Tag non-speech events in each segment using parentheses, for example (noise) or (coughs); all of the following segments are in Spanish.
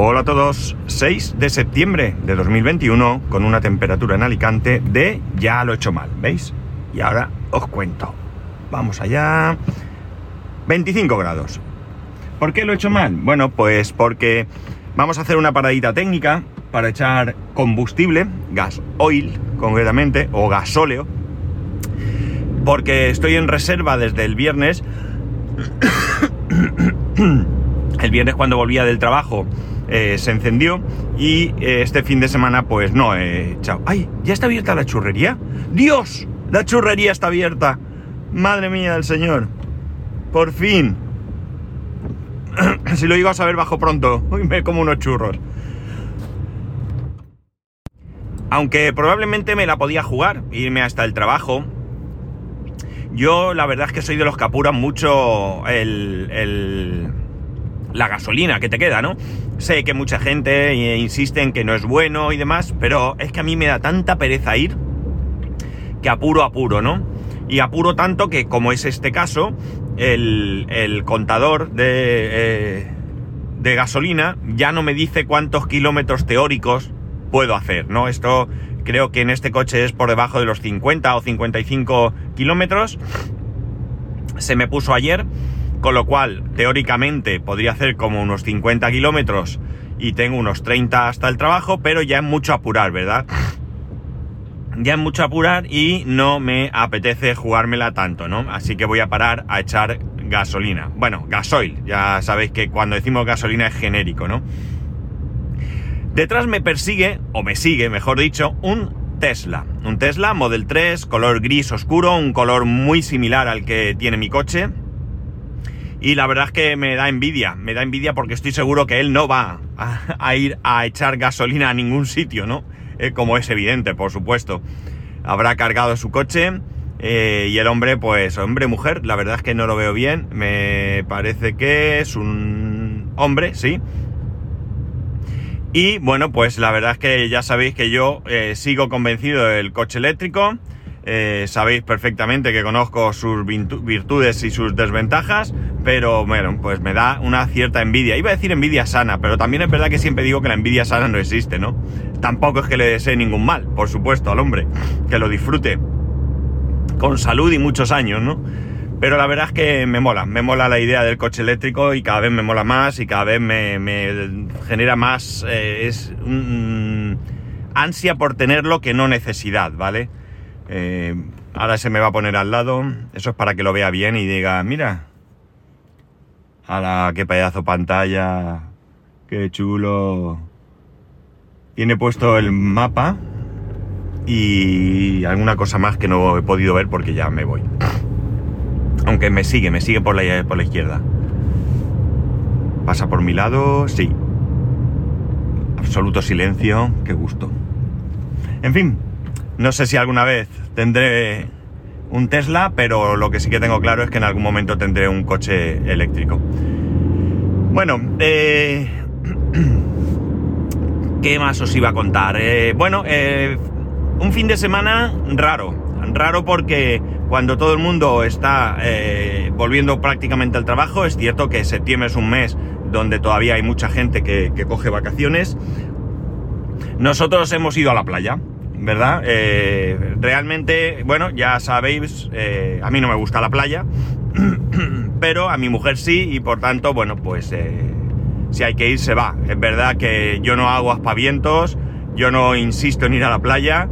Hola a todos, 6 de septiembre de 2021 con una temperatura en Alicante de ya lo he hecho mal, ¿veis? Y ahora os cuento. Vamos allá. 25 grados. ¿Por qué lo he hecho mal? Bueno, pues porque vamos a hacer una paradita técnica para echar combustible, gas oil concretamente, o gasóleo, porque estoy en reserva desde el viernes. (coughs) el viernes cuando volvía del trabajo eh, se encendió y eh, este fin de semana pues no he echado. ¡Ay! ¿Ya está abierta la churrería? ¡Dios! La churrería está abierta. Madre mía del Señor. Por fin. (clears throat) si lo digo a saber bajo pronto. Hoy me como unos churros. Aunque probablemente me la podía jugar, irme hasta el trabajo. Yo la verdad es que soy de los que apuran mucho el, el la gasolina que te queda, ¿no? Sé que mucha gente insiste en que no es bueno y demás, pero es que a mí me da tanta pereza ir que apuro, apuro, ¿no? Y apuro tanto que, como es este caso, el, contador de, eh, de gasolina ya no me dice cuántos kilómetros teóricos puedo hacer, ¿no? Esto creo que en este coche es por debajo de los 50 o 55 kilómetros. Se me puso ayer con lo cual, teóricamente, podría hacer como unos 50 kilómetros y tengo unos 30 hasta el trabajo, pero ya es mucho apurar, ¿verdad? Ya es mucho apurar y no me apetece jugármela tanto, ¿no? Así que voy a parar a echar gasolina. Bueno, gasoil. Ya sabéis que cuando decimos gasolina es genérico, ¿no? Detrás me persigue, o me sigue, mejor dicho, un Tesla. Un Tesla Model 3, color gris oscuro, un color muy similar al que tiene mi coche y la verdad es que me da envidia, me da envidia porque estoy seguro que él no va a, ir a echar gasolina a ningún sitio, ¿no? Eh, como es evidente, por supuesto. Habrá cargado su coche eh, y el hombre, pues, hombre-mujer, la verdad es que no lo veo bien. Me parece que es un hombre, sí. Y bueno, pues la verdad es que ya sabéis que yo eh, sigo convencido del coche eléctrico. Sabéis perfectamente que conozco sus virtudes y sus desventajas pero bueno, pues me da una cierta envidia. Iba a decir envidia sana, pero también es verdad que siempre digo que la envidia sana no existe, ¿no? Tampoco es que le desee ningún mal, por supuesto, al hombre, que lo disfrute con salud y muchos años, ¿no? Pero la verdad es que me mola, me mola la idea del coche eléctrico y cada vez me mola más y cada vez me, genera más eh, es, ansia por tenerlo que no necesidad, ¿vale? Eh, ahora se me va a poner al lado, eso es para que lo vea bien y diga, mira, ¡Hala, qué pedazo pantalla! ¡Qué chulo! Tiene puesto el mapa y alguna cosa más que no he podido ver porque ya me voy. Aunque me sigue, me sigue por la, por la izquierda. Pasa por mi lado, sí. Absoluto silencio, qué gusto. En fin, no sé si alguna vez tendré un Tesla, pero lo que sí que tengo claro es que en algún momento tendré un coche eléctrico. Bueno, eh, (clears throat) ¿qué más os iba a contar? Eh, bueno, eh, un fin de semana raro, raro porque cuando todo el mundo está volviendo prácticamente al trabajo, es cierto que septiembre es un mes donde todavía hay mucha gente que coge vacaciones, nosotros hemos ido a la playa. ¿Verdad? Eh, realmente, bueno, ya sabéis, eh, a mí no me gusta la playa, (clears throat) pero a mi mujer sí, y por tanto, bueno, pues eh, si hay que ir, se va. Es verdad que yo no hago aspavientos, yo no insisto en ir a la playa.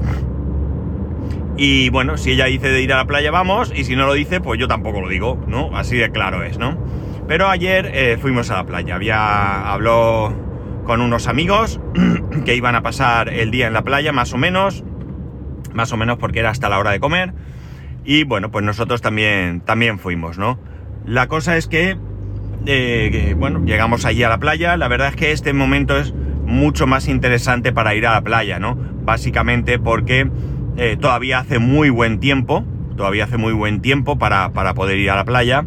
Y bueno, si ella dice de ir a la playa, vamos, y si no lo dice, pues yo tampoco lo digo, ¿no? Así de claro es, ¿no? Pero ayer fuimos a la playa, había, habló con unos amigos (clears throat) que iban a pasar el día en la playa, más o menos, más o menos porque era hasta la hora de comer. Y bueno, pues nosotros también, también fuimos, ¿no? La cosa es que, eh, bueno, llegamos allí a la playa. La verdad es que este momento es mucho más interesante para ir a la playa, ¿no? Básicamente porque eh, todavía hace muy buen tiempo, todavía hace muy buen tiempo para, para poder ir a la playa.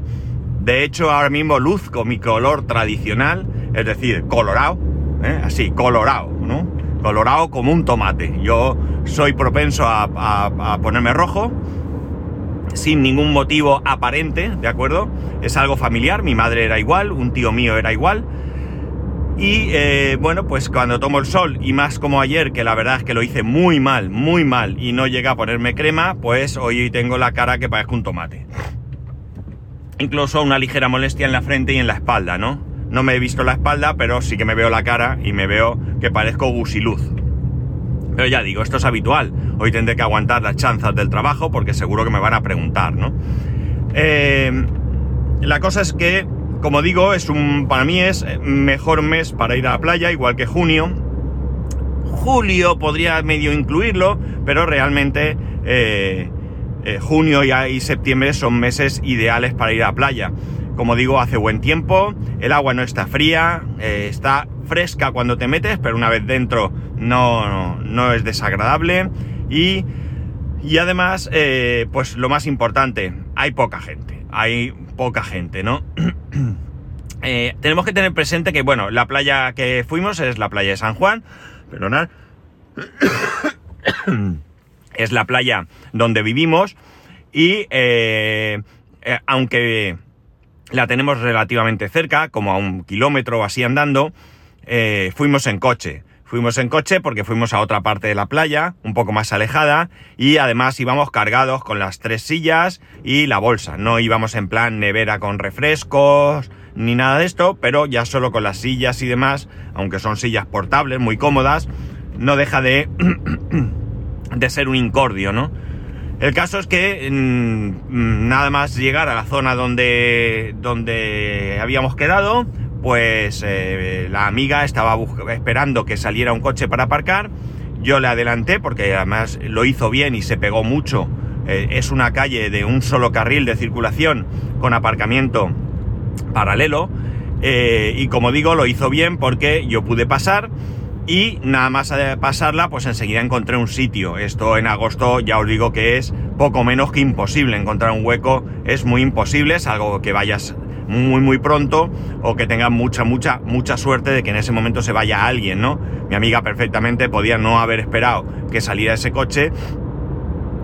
De hecho, ahora mismo luzco mi color tradicional, es decir, colorado, ¿eh? así, colorado, ¿no? Colorado como un tomate. Yo soy propenso a, ponerme rojo sin ningún motivo aparente, ¿de acuerdo? Es algo familiar, mi madre era igual, un tío mío era igual. Y eh, bueno, pues cuando tomo el sol, y más como ayer, que la verdad es que lo hice muy mal, muy mal, y no llegué a ponerme crema, pues hoy tengo la cara que parezco un tomate. Incluso una ligera molestia en la frente y en la espalda, ¿no? No me he visto la espalda, pero sí que me veo la cara y me veo que parezco gusiluz. Pero ya digo, esto es habitual. Hoy tendré que aguantar las chanzas del trabajo porque seguro que me van a preguntar, ¿no? Eh, la cosa es que como digo, es un, para mí es mejor mes para ir a la playa, igual que junio. Julio podría medio incluirlo, pero realmente eh, eh, junio y, septiembre son meses ideales para ir a la playa. Como digo, hace buen tiempo, el agua no está fría, eh, está fresca cuando te metes, pero una vez dentro no, no, es desagradable. Y, y además, pues lo más importante, hay poca gente. Hay poca gente, ¿no? (clears throat) Eh, tenemos que tener presente que, bueno, la playa que fuimos es la playa de San Juan, perdonad, (coughs) es la playa donde vivimos y eh, eh, aunque la tenemos relativamente cerca, como a un kilómetro o así andando, fuimos en coche. Fuimos en coche porque fuimos a otra parte de la playa, un poco más alejada, y además íbamos cargados con las tres sillas y la bolsa. No íbamos en plan nevera con refrescos ni nada de esto, pero ya solo con las sillas y demás, aunque son sillas portables, muy cómodas, no deja de, (clears throat) de ser un incordio, ¿no? El caso es que mm, nada más llegar a la zona donde, donde habíamos quedado, pues eh, la amiga estaba esperando que saliera un coche para aparcar. Yo le adelanté porque además lo hizo bien y se pegó mucho. Eh, es una calle de un solo carril de circulación con aparcamiento paralelo. Eh, y como digo, lo hizo bien porque yo pude pasar y nada más de pasarla, pues enseguida encontré un sitio. Esto en agosto ya os digo que es poco menos que imposible. Encontrar un hueco es muy imposible, es algo que vayas muy muy pronto o que tenga mucha mucha mucha suerte de que en ese momento se vaya alguien, ¿no? Mi amiga perfectamente podía no haber esperado que saliera ese coche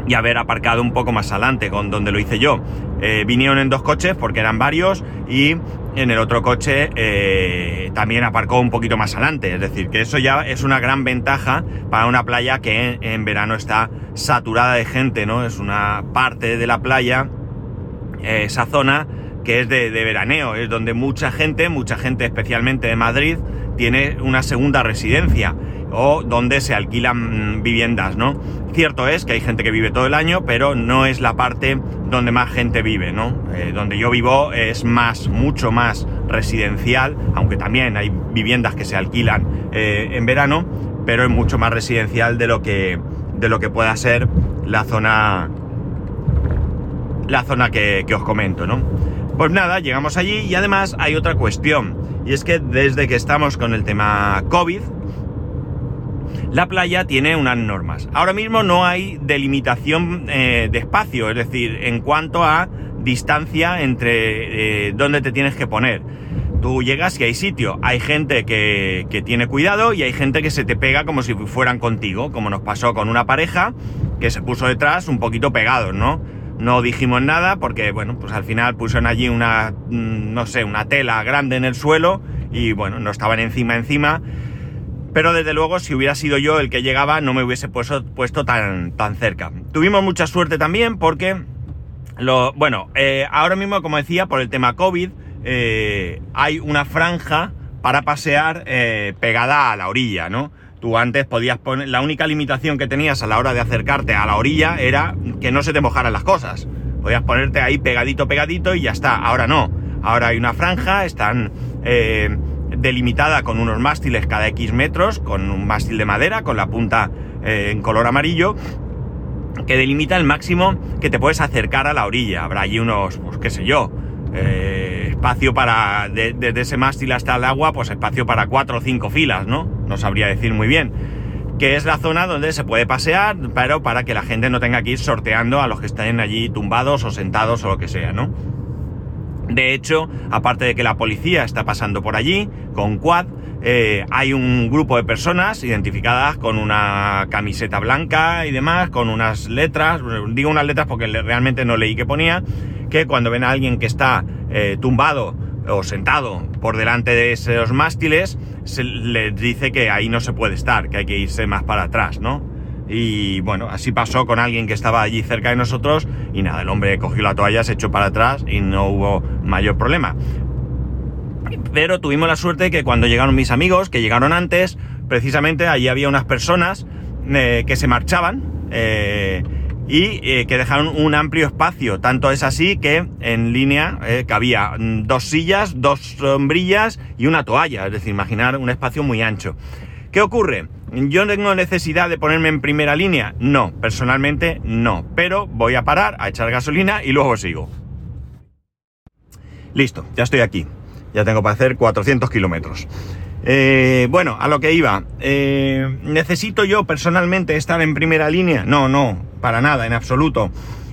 y haber aparcado un poco más adelante, con donde lo hice yo. Eh, vinieron en dos coches porque eran varios y en el otro coche eh, también aparcó un poquito más adelante. Es decir, que eso ya es una gran ventaja para una playa que en, verano está saturada de gente, ¿no? Es una parte de la playa, eh, esa zona que es de, veraneo, es donde mucha gente, mucha gente especialmente de Madrid, tiene una segunda residencia o donde se alquilan viviendas, ¿no? Cierto es que hay gente que vive todo el año, pero no es la parte donde más gente vive, ¿no? Eh, donde yo vivo es más, mucho más residencial, aunque también hay viviendas que se alquilan eh, en verano, pero es mucho más residencial de lo que, de lo que pueda ser la zona, la zona que, que os comento, ¿no? Pues nada, llegamos allí y además hay otra cuestión. Y es que desde que estamos con el tema COVID, la playa tiene unas normas. Ahora mismo no hay delimitación eh, de espacio, es decir, en cuanto a distancia entre eh, dónde te tienes que poner. Tú llegas y hay sitio. Hay gente que, que, tiene cuidado y hay gente que se te pega como si fueran contigo, como nos pasó con una pareja que se puso detrás un poquito pegados, ¿no? No dijimos nada porque, bueno, pues al final pusieron allí una, mm, no sé, una tela grande en el suelo y, bueno, no estaban encima, encima. Pero desde luego, si hubiera sido yo el que llegaba, no me hubiese puesto, tan, tan cerca. Tuvimos mucha suerte también porque, lo, bueno, eh, ahora mismo, como decía, por el tema COVID, eh, hay una franja para pasear eh, pegada a la orilla, ¿no? Tú antes podías poner, la única limitación que tenías a la hora de acercarte a la orilla era que no se te mojaran las cosas. Podías ponerte ahí pegadito, pegadito y ya está. Ahora no. Ahora hay una franja, están delimitada con unos mástiles cada X metros, con un mástil de madera, con la punta eh, en color amarillo, que delimita el máximo que te puedes acercar a la orilla. Habrá allí unos, pues qué sé yo, eh, espacio para, desde ese mástil hasta el agua, pues espacio para cuatro o cinco filas, ¿no? No sabría decir muy bien. Que es la zona donde se puede pasear, pero para que la gente no tenga que ir sorteando a los que estén allí tumbados o sentados o lo que sea, ¿no? De hecho, aparte de que la policía está pasando por allí con quad, eh, hay un grupo de personas identificadas con una camiseta blanca y demás, con unas letras, digo unas letras porque realmente no leí que ponía, que cuando ven a alguien que está eh, tumbado o sentado por delante de esos mástiles, les dice que ahí no se puede estar, que hay que irse más para atrás, ¿no? Y bueno, así pasó con alguien que estaba allí cerca de nosotros y nada, el hombre cogió la toalla, se echó para atrás y no hubo mayor problema. Pero tuvimos la suerte que cuando llegaron mis amigos, que llegaron antes, precisamente allí había unas personas eh, que se marchaban eh, y eh, que dejaron un amplio espacio. Tanto es así que en línea cabía dos sillas, dos sombrillas y una toalla. Es decir, imaginar un espacio muy ancho. ¿Qué ocurre? ¿Yo tengo necesidad de ponerme en primera línea? No, personalmente no. Pero voy a parar a echar gasolina y luego sigo. Listo, ya estoy aquí. Ya tengo para hacer 400 kilómetros. Eh, bueno, a lo que iba. Eh, ¿Necesito yo personalmente estar en primera línea? No, no, para nada, en absoluto.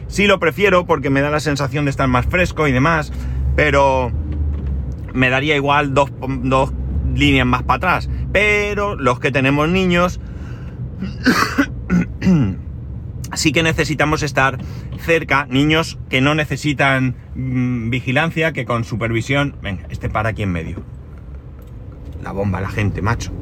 Sí lo prefiero porque me da la sensación de estar más fresco y demás, pero me daría igual dos, dos líneas más para atrás. Pero los que tenemos niños, (coughs) sí que necesitamos estar cerca, niños que no necesitan mm, vigilancia, que con supervisión... Venga, este para aquí en medio. La bomba, la gente, macho.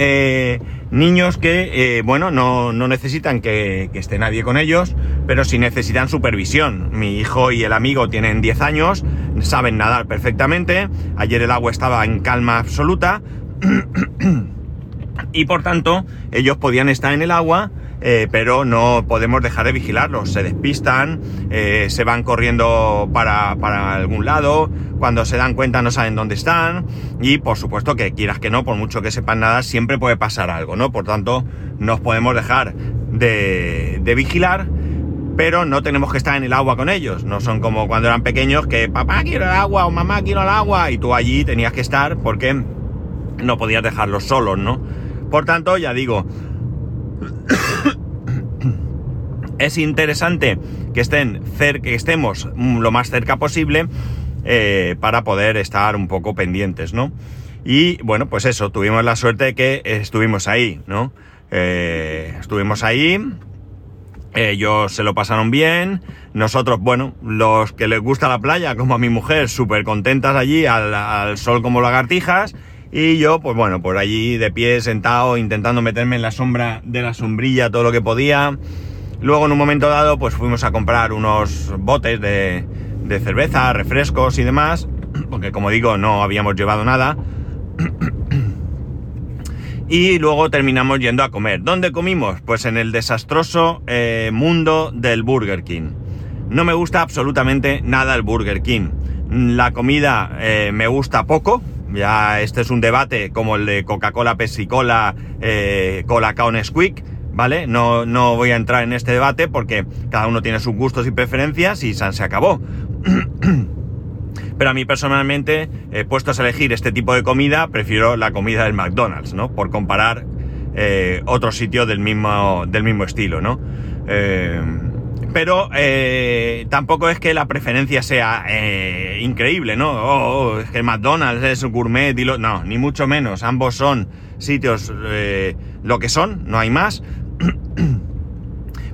Eh, niños que, eh, bueno, no, necesitan que, que, esté nadie con ellos, pero sí necesitan supervisión. Mi hijo y el amigo tienen 10 años, saben nadar perfectamente, ayer el agua estaba en calma absoluta (clears throat) y por tanto ellos podían estar en el agua, eh, pero no podemos dejar de vigilarlos. Se despistan, eh, se van corriendo para, para, algún lado, cuando se dan cuenta no saben dónde están y por supuesto que quieras que no, por mucho que sepan nada, siempre puede pasar algo, ¿no? Por tanto, nos podemos dejar de, de vigilar pero no tenemos que estar en el agua con ellos. No son como cuando eran pequeños que papá quiero el agua o mamá quiero el agua y tú allí tenías que estar porque no podías dejarlos solos, ¿no? Por tanto, ya digo, (coughs) es interesante que estén que estemos lo más cerca posible eh, para poder estar un poco pendientes, ¿no? Y bueno, pues eso, tuvimos la suerte de que estuvimos ahí, ¿no? Eh, estuvimos ahí ellos se lo pasaron bien. Nosotros, bueno, los que les gusta la playa, como a mi mujer, súper contentas allí, al, sol como lagartijas. Y yo, pues bueno, por allí de pie, sentado, intentando meterme en la sombra de la sombrilla todo lo que podía. Luego, en un momento dado, pues fuimos a comprar unos botes de, de cerveza, refrescos y demás. (clears throat) Porque, como digo, no habíamos llevado nada. (clears throat) Y luego terminamos yendo a comer. ¿Dónde comimos? Pues en el desastroso eh, mundo del Burger King. No me gusta absolutamente nada el Burger King. La comida eh, me gusta poco. Ya este es un debate como el de Coca-Cola, Pepsi-Cola, eh, Cola-Cao Nesquik. ¿Vale? No, no voy a entrar en este debate porque cada uno tiene sus gustos y preferencias y se acabó. (clears throat) Pero a mí personalmente, eh, puestos a elegir este tipo de comida, prefiero la comida del McDonald's, ¿no? Por comparar eh, otro sitio del mismo, del mismo estilo, ¿no? Eh, pero eh, tampoco es que la preferencia sea increíble, ¿no? Oh, oh, es que McDonald's es gourmet, no, ni mucho menos. Ambos son sitios lo que son, no hay más. (clears throat)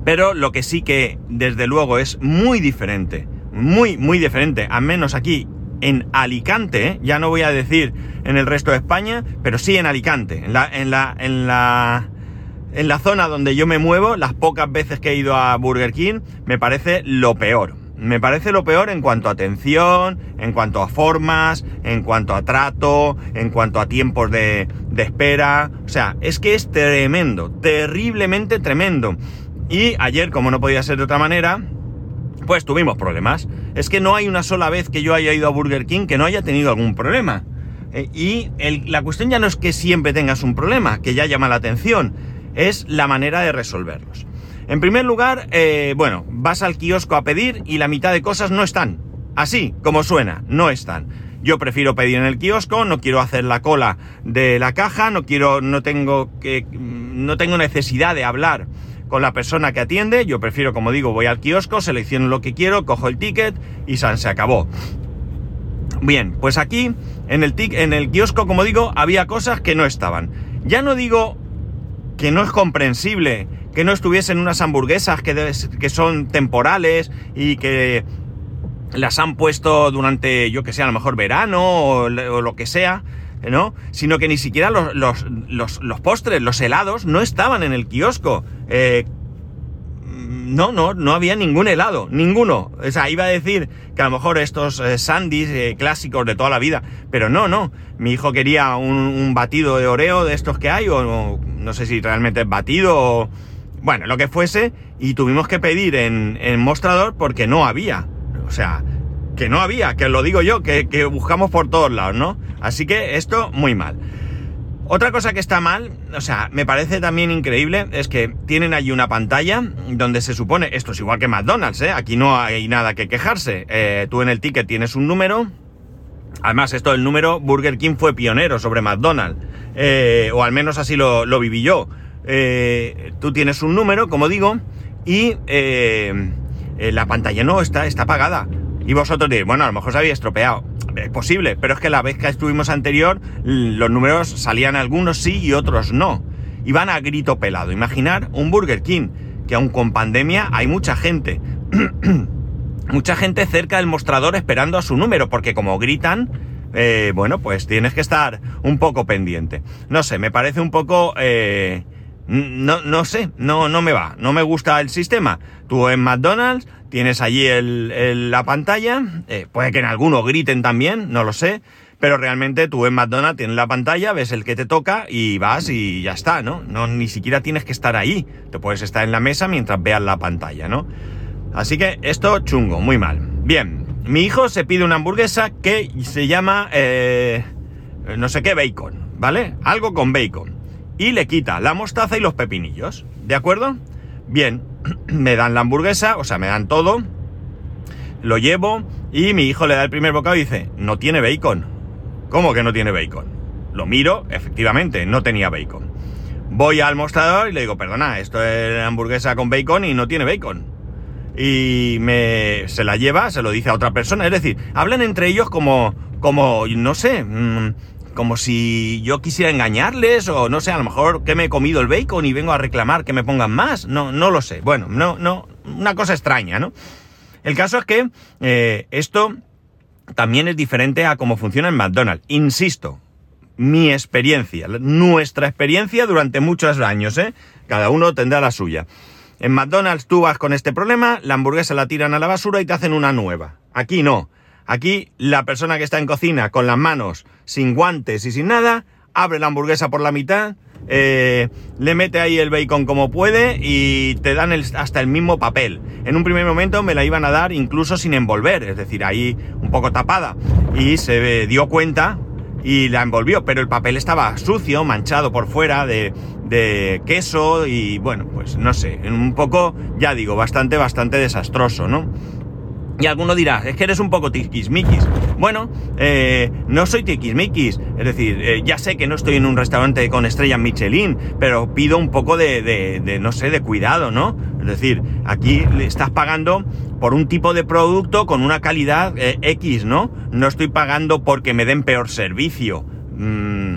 Pero lo que sí que, desde luego, es muy diferente, muy, muy diferente, al menos aquí en Alicante, ¿eh? ya no voy a decir en el resto de España, pero sí en Alicante, en la, en la, en la, en la zona donde yo me muevo, las pocas veces que he ido a Burger King, me parece lo peor. Me parece lo peor en cuanto a atención, en cuanto a formas, en cuanto a trato, en cuanto a tiempos de, espera. O sea, es que es tremendo, terriblemente tremendo. Y ayer, como no podía ser de otra manera, pues tuvimos problemas. Es que no hay una sola vez que yo haya ido a Burger King que no haya tenido algún problema. Eh, y la cuestión ya no es que siempre tengas un problema, que ya llama la atención, es la manera de resolverlos. En primer lugar, eh, bueno, vas al kiosco a pedir y la mitad de cosas no están. Así, como suena, no están. Yo prefiero pedir en el kiosco, no quiero hacer la cola de la caja, no quiero, no tengo que, no tengo necesidad de hablar con la persona que atiende. Yo prefiero, como digo, voy al kiosco, selecciono lo que quiero, cojo el ticket y se acabó. Bien, pues aquí en el, en el kiosco, como digo, había cosas que no estaban. Ya no digo que no es comprensible que no estuviesen unas hamburguesas que, que son temporales y que las han puesto durante, yo que sé, a lo mejor verano o, lo que sea, ¿no? Sino que ni siquiera los, los, postres, los helados, no estaban en el kiosco. Eh, no, no, no había ningún helado, ninguno. O sea, iba a decir que a lo mejor estos eh, sandys eh, clásicos de toda la vida, pero no, no. Mi hijo quería un, batido de oreo de estos que hay, o, no sé si realmente es batido o... Bueno, lo que fuese, y tuvimos que pedir en, mostrador porque no había. O sea, que no había, que lo digo yo, que, que buscamos por todos lados, ¿no? Así que esto muy mal. Otra cosa que está mal, o sea, me parece también increíble, es que tienen allí una pantalla donde se supone, esto es igual que McDonald's, ¿eh? aquí no hay nada que quejarse, eh, tú en el ticket tienes un número, además esto del número, Burger King fue pionero sobre McDonald's, eh, o al menos así lo, viví yo, eh, tú tienes un número, como digo, y la pantalla no está, está apagada, y vosotros diréis, bueno, a lo mejor se había estropeado es posible, pero es que la vez que estuvimos anterior, los números salían algunos sí y otros no. Iban a grito pelado. Imaginar un Burger King, que aun con pandemia hay mucha gente. (clears throat) mucha gente cerca del mostrador esperando a su número, porque como gritan, eh, bueno, pues tienes que estar un poco pendiente. No sé, me parece un poco... Eh, no, no sé, no, no me va, no me gusta el sistema. Tú en McDonald's tienes allí la pantalla, eh, puede que en alguno griten también, no lo sé, pero realmente tú en McDonald's tienes la pantalla, ves el que te toca y vas y ya está, ¿no? No, ni siquiera tienes que estar ahí, te puedes estar en la mesa mientras veas la pantalla, ¿no? Así que esto chungo, muy mal. Bien, mi hijo se pide una hamburguesa que se llama, eh, no sé qué, bacon, ¿vale? Algo con bacon. Y le quita la mostaza y los pepinillos, ¿de acuerdo? Bien, (clears throat) me dan la hamburguesa, o sea, me dan todo, lo llevo y mi hijo le da el primer bocado y dice, no tiene bacon. ¿Cómo que no tiene bacon? Lo miro, efectivamente, no tenía bacon. Voy al mostrador y le digo, perdona, esto es hamburguesa con bacon y no tiene bacon. Y me, se la lleva, se lo dice a otra persona. Es decir, hablan entre ellos como, como, no sé, mm, como si yo quisiera engañarles o no sé, a lo mejor que me he comido el bacon y vengo a reclamar que me pongan más. No, no lo sé. Bueno, no, no, una cosa extraña, ¿no? El caso es que eh, esto también es diferente a cómo funciona en McDonald's. Insisto, mi experiencia, nuestra experiencia durante muchos años, ¿eh? Cada uno tendrá la suya. En McDonald's tú vas con este problema, la hamburguesa la tiran a la basura y te hacen una nueva. Aquí no. Aquí la persona que está en cocina con las manos sin guantes y sin nada, abre la hamburguesa por la mitad, eh, le mete ahí el bacon como puede y te dan hasta el mismo papel. En un primer momento me la iban a dar incluso sin envolver, es decir, ahí un poco tapada. Y se dio cuenta y la envolvió, pero el papel estaba sucio, manchado por fuera de, de queso y bueno, pues no sé, un poco, ya digo, bastante, bastante desastroso, ¿no? Y alguno dirá, es que eres un poco tiquismiquis. Bueno, eh, no soy tiquismiquis. Es decir, eh, ya sé que no estoy en un restaurante con estrella Michelin, pero pido un poco de, de, no sé, de cuidado, ¿no? Es decir, aquí estás pagando por un tipo de producto con una calidad eh, X, ¿no? No estoy pagando porque me den peor servicio. Mm,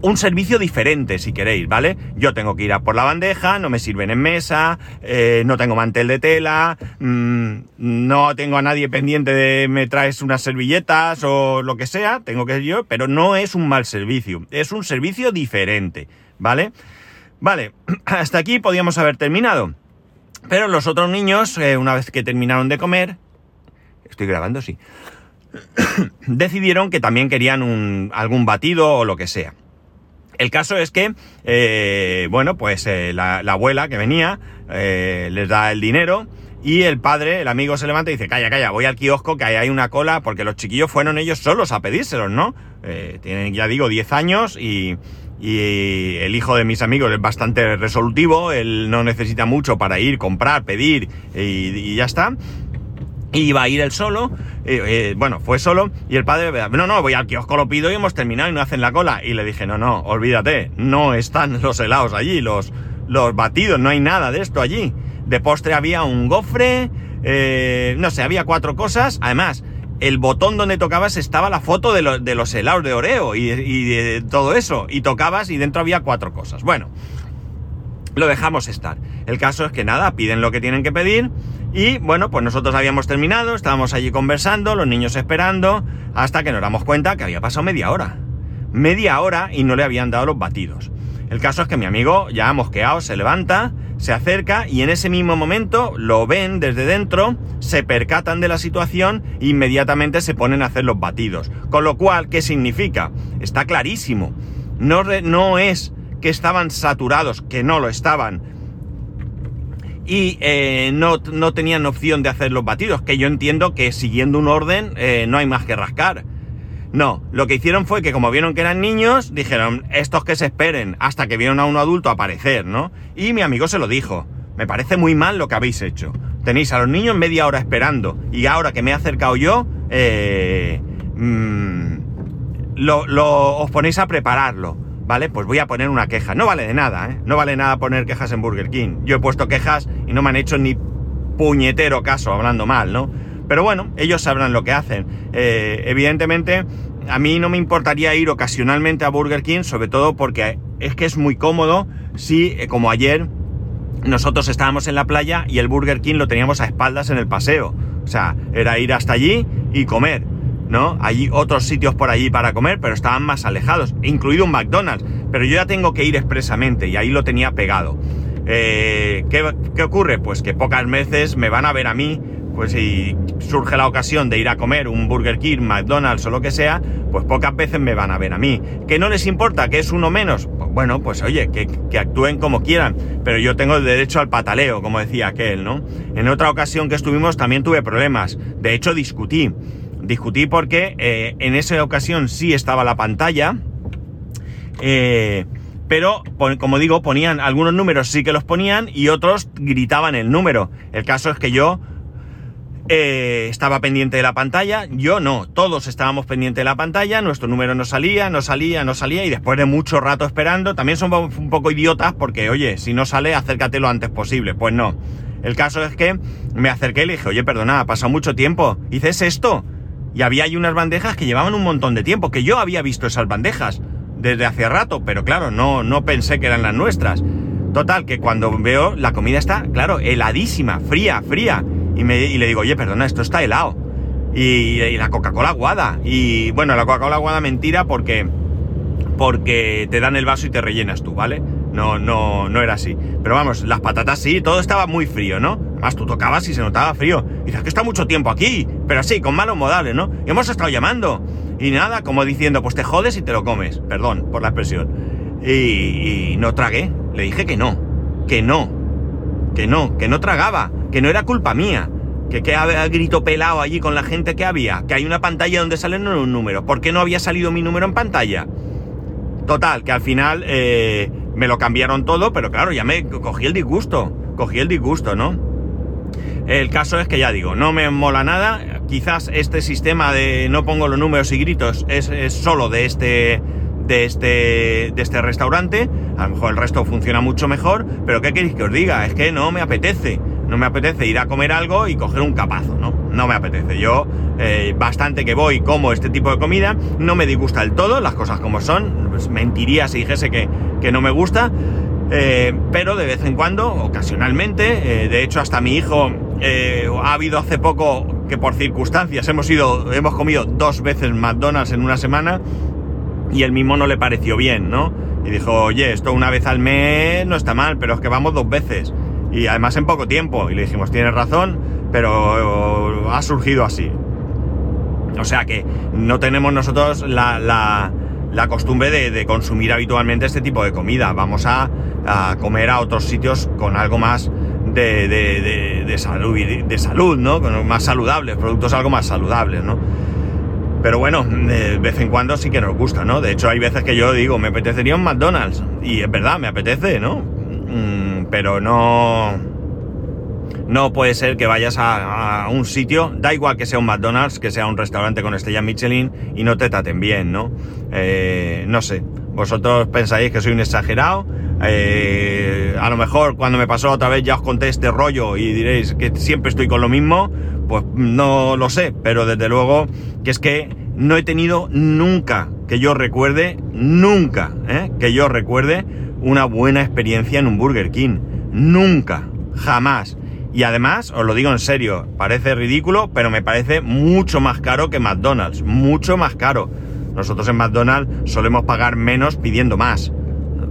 un servicio diferente, si queréis, ¿vale? Yo tengo que ir a por la bandeja, no me sirven en mesa, eh, no tengo mantel de tela, mm, no tengo a nadie pendiente de me traes unas servilletas o lo que sea, tengo que ir yo, pero no es un mal servicio, es un servicio diferente, ¿vale? Vale, (clears throat) hasta aquí podíamos haber terminado. Pero los otros niños, eh, una vez que terminaron de comer, estoy grabando, sí, (coughs) decidieron que también querían un, algún batido o lo que sea. El caso es que, eh, bueno, pues eh, la, abuela que venía les da el dinero y el padre, el amigo se levanta y dice, calla, calla, voy al kiosco que ahí hay una cola porque los chiquillos fueron ellos solos a pedírselos, ¿no? tienen, ya digo, 10 años y, y el hijo de mis amigos es bastante resolutivo, él no necesita mucho para ir, comprar, pedir y ya está. Y iba a ir él solo, eh, eh, bueno, fue solo, y el padre, no, no, voy al kiosco, lo pido y hemos terminado y no hacen la cola. Y le dije, no, no, olvídate, no están (laughs) los helados allí, los, los batidos, no hay nada de esto allí. De postre había un gofre, eh, no sé, había cuatro cosas, además, el botón donde tocabas estaba la foto de, los helados de Oreo y, y de todo eso, y tocabas y dentro había cuatro cosas. Bueno, lo dejamos estar. El caso es que nada, piden lo que tienen que pedir Y bueno, pues nosotros habíamos terminado, estábamos allí conversando, los niños esperando, hasta que nos damos cuenta que había pasado media hora. Media hora y no le habían dado los batidos. El caso es que mi amigo, ya mosqueado, se levanta, se acerca y en ese mismo momento lo ven desde dentro, se percatan de la situación e inmediatamente se ponen a hacer los batidos. Con lo cual, ¿qué significa? Está clarísimo. No, no es que estaban saturados, que no lo estaban, y eh, no, tenían opción de hacer los batidos, que yo entiendo que siguiendo un orden eh, no hay más que rascar. No, lo que hicieron fue que como vieron que eran niños, dijeron, estos que se esperen hasta que vieron a un adulto aparecer, ¿no? Y mi amigo se lo dijo, me parece muy mal lo que habéis hecho. Tenéis a los niños media hora esperando y ahora que me he acercado yo, eh, mm, lo, os ponéis a prepararlo. ¿vale? Pues voy a poner una queja. No vale de nada, ¿eh? No vale nada poner quejas en Burger King. Yo he puesto quejas y no me han hecho ni puñetero caso hablando mal, ¿no? Pero bueno, ellos sabrán lo que hacen. Eh, evidentemente, a mí no me importaría ir ocasionalmente a Burger King, sobre todo porque es que es muy cómodo si, eh, como ayer, nosotros estábamos en la playa y el Burger King lo teníamos a espaldas en el paseo. O sea, era ir hasta allí y comer. ¿no? Hay otros sitios por allí para comer, pero estaban más alejados, incluido un McDonald's. Pero yo ya tengo que ir expresamente y ahí lo tenía pegado. Eh, ¿qué, ocurre? Pues que pocas veces me van a ver a mí, pues si surge la ocasión de ir a comer un Burger King, McDonald's o lo que sea, pues pocas veces me van a ver a mí. ¿Que no les importa? ¿Que es uno menos? Pues bueno, pues oye, que, actúen como quieran, pero yo tengo el derecho al pataleo, como decía aquel, ¿no? En otra ocasión que estuvimos también tuve problemas. De hecho, discutí. Discutí porque eh, en esa ocasión sí estaba la pantalla, eh, pero como digo, ponían algunos números sí que los ponían y otros gritaban el número. El caso es que yo eh, estaba pendiente de la pantalla, yo no, todos estábamos pendientes de la pantalla, nuestro número no salía, no salía, no salía y después de mucho rato esperando, también somos un poco idiotas porque, oye, si no sale, acércate lo antes posible. Pues no. El caso es que me acerqué y le dije, oye, perdona, ha pasado mucho tiempo. ¿Dices esto? Y había ahí unas bandejas que llevaban un montón de tiempo, que yo había visto esas bandejas desde hace rato, pero claro, no, no pensé que eran las nuestras. Total, que cuando veo la comida está, claro, heladísima, fría, fría. Y, y le digo, oye, perdona, esto está helado. Y, y la Coca-Cola aguada. Y bueno, la Coca-Cola aguada mentira porque, porque te dan el vaso y te rellenas tú, ¿vale? No, no, no era así. Pero vamos, las patatas sí, todo estaba muy frío, ¿no? Además, tú tocabas y se notaba frío. Y dices que está mucho tiempo aquí, pero así, con malos modales, ¿no? Y hemos estado llamando. Y nada, como diciendo, pues te jodes y te lo comes. Perdón por la expresión. Y, no tragué. Le dije que no. Que no. Que no. Que no tragaba. Que no era culpa mía. Que, que había grito pelado allí con la gente que había. Que hay una pantalla donde salen un número. ¿Por qué no había salido mi número en pantalla? Total, que al final eh, me lo cambiaron todo, pero claro, ya me cogí el disgusto, cogí el disgusto, ¿no? El caso es que ya digo, no me mola nada, quizás este sistema de no pongo los números y gritos es, solo de este, de este, de este restaurante, a lo mejor el resto funciona mucho mejor, pero ¿qué queréis que os diga? Es que no me apetece, no me apetece ir a comer algo y coger un capazo, ¿no? No me apetece. Yo eh, bastante que voy como este tipo de comida, no me disgusta del todo, las cosas como son, pues mentiría si dijese que que no me gusta, eh, pero de vez en cuando, ocasionalmente, eh, de hecho hasta mi hijo ha habido hace poco que por circunstancias hemos ido, hemos comido dos veces McDonald's en una semana y el mismo no le pareció bien, ¿no? Y dijo, oye, esto una vez al mes no está mal, pero es que vamos dos veces. Y además en poco tiempo. Y le dijimos, tienes razón, pero ha surgido así. O sea que no tenemos nosotros la la costumbre de, consumir habitualmente este tipo de comida. Vamos a, comer a otros sitios con algo más de, salud, de salud, ¿no? Con más saludables, productos algo más saludables, ¿no? Pero bueno, de vez en cuando sí que nos gusta, ¿no? De hecho, hay veces que yo digo, me apetecería un McDonald's. Y es verdad, me apetece, ¿no? Mm, pero no no puede ser que vayas a, un sitio, da igual que sea un McDonald's, que sea un restaurante con estrella Michelin y no te traten bien, ¿no? Eh, no sé, vosotros pensáis que soy un exagerado. Eh, a lo mejor cuando me pasó otra vez ya os conté este rollo y diréis que siempre estoy con lo mismo, pues no lo sé, pero desde luego que es que no he tenido nunca, que yo recuerde, nunca, ¿eh? que yo recuerde una buena experiencia en un Burger King. Nunca, jamás. Y además, os lo digo en serio, parece ridículo, pero me parece mucho más caro que McDonald's, mucho más caro. Nosotros en McDonald's solemos pagar menos pidiendo más.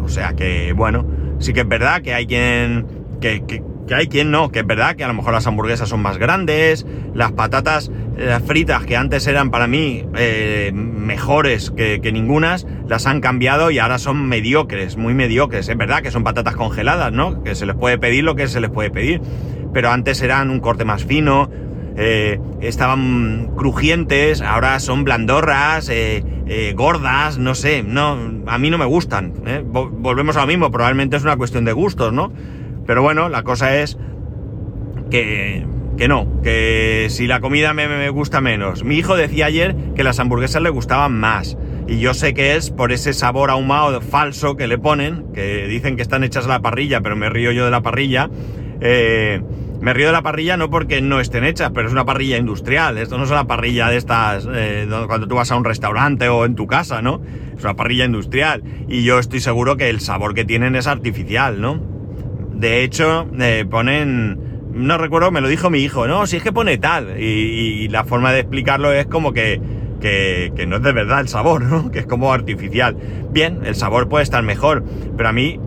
O sea que, bueno, sí que es verdad que hay quien... Que, hay quien no, que es verdad que a lo mejor las hamburguesas son más grandes, las patatas las fritas que antes eran para mí eh, mejores que, que ningunas, las han cambiado y ahora son mediocres, muy mediocres. Es verdad que son patatas congeladas, ¿no? Que se les puede pedir lo que se les puede pedir. Pero antes eran un corte más fino, eh, estaban crujientes, ahora son blandorras, eh, gordas, no sé, no, a mí no me gustan. Volvemos a lo mismo, probablemente es una cuestión de gustos, ¿no? Pero bueno, la cosa es que no, que si la comida me, gusta menos. Mi hijo decía ayer que las hamburguesas le gustaban más. Y yo sé que es por ese sabor ahumado falso que le ponen, que dicen que están hechas a la parrilla, pero me río yo de la parrilla. Eh, me río de la parrilla no porque no estén hechas, pero es una parrilla industrial. Esto no es una parrilla de estas eh, cuando tú vas a un restaurante o en tu casa, ¿no? Es una parrilla industrial. Y yo estoy seguro que el sabor que tienen es artificial, ¿no? De hecho, eh, ponen no recuerdo, me lo dijo mi hijo, no, si es que pone tal. Y, la forma de explicarlo es como que, que, no es de verdad el sabor, ¿no? (laughs) Que es como artificial. Bien, el sabor puede estar mejor, pero a mí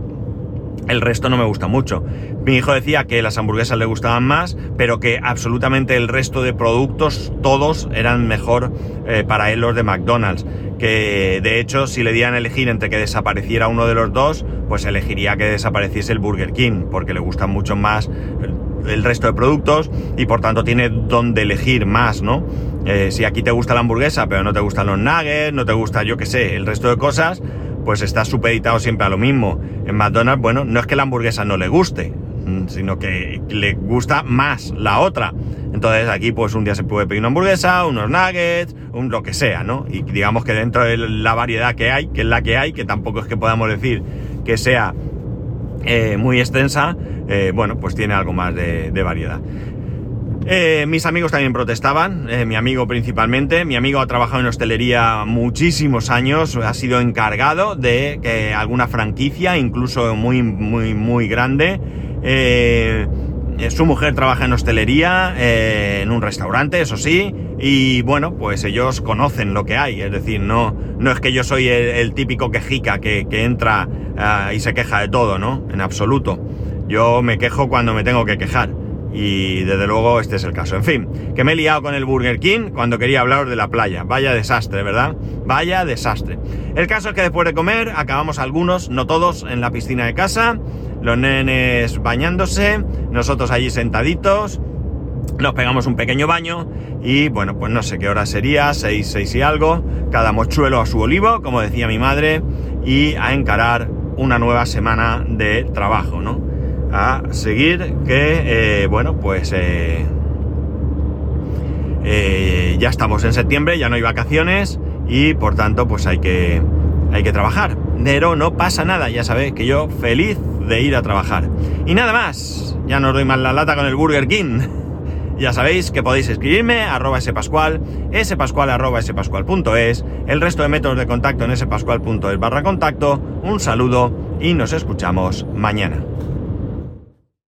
el resto no me gusta mucho. Mi hijo decía que las hamburguesas le gustaban más, pero que absolutamente el resto de productos, todos eran mejor eh, para él los de McDonald's. Que de hecho, si le dieran elegir entre que desapareciera uno de los dos, pues elegiría que desapareciese el Burger King, porque le gustan mucho más el resto de productos y por tanto tiene donde elegir más, ¿no? Eh, si aquí te gusta la hamburguesa pero no te gustan los nuggets, no te gusta yo que sé, el resto de cosas, pues está supeditado siempre a lo mismo. En McDonald's, bueno, no es que la hamburguesa no le guste, mm, sino que le gusta más la otra. Entonces aquí pues un día se puede pedir una hamburguesa, unos nuggets, un lo que sea, ¿no? Y digamos que dentro de la variedad que hay, que es la que hay, que tampoco es que podamos decir que sea eh, muy extensa, eh, bueno, pues tiene algo más de, variedad. Eh, mis amigos también protestaban, mi amigo principalmente. Mi amigo ha trabajado en hostelería muchísimos años, ha sido encargado de alguna franquicia, incluso muy, muy, muy grande. Su mujer trabaja en hostelería, en un restaurante, eso sí, y bueno, pues ellos conocen lo que hay, es decir, no, no es que yo soy el, típico quejica que, entra ah, y se queja de todo, ¿no? En absoluto. Yo me quejo cuando me tengo que quejar. Y desde luego este es el caso. En fin, que me he liado con el Burger King cuando quería hablaros de la playa. Vaya desastre, ¿verdad? Vaya desastre. El caso es que después de comer acabamos algunos, no todos, en la piscina de casa. Los nenes bañándose, nosotros allí sentaditos nos pegamos un pequeño baño y bueno, pues no sé qué hora sería, 6, 6 y algo, cada mochuelo a su olivo, como decía mi madre, y a encarar una nueva semana de trabajo, ¿no? A seguir que, eh, bueno, pues eh, eh, ya estamos en septiembre, ya no hay vacaciones y por tanto pues hay que, hay que trabajar. Pero no pasa nada, ya sabéis que yo feliz de ir a trabajar. Y nada más, ya no os doy más la lata con el Burger King. (laughs) Ya sabéis que podéis escribirme arroba spascual, spascual el resto de métodos de contacto en spascual.es barra contacto. Un saludo y nos escuchamos mañana.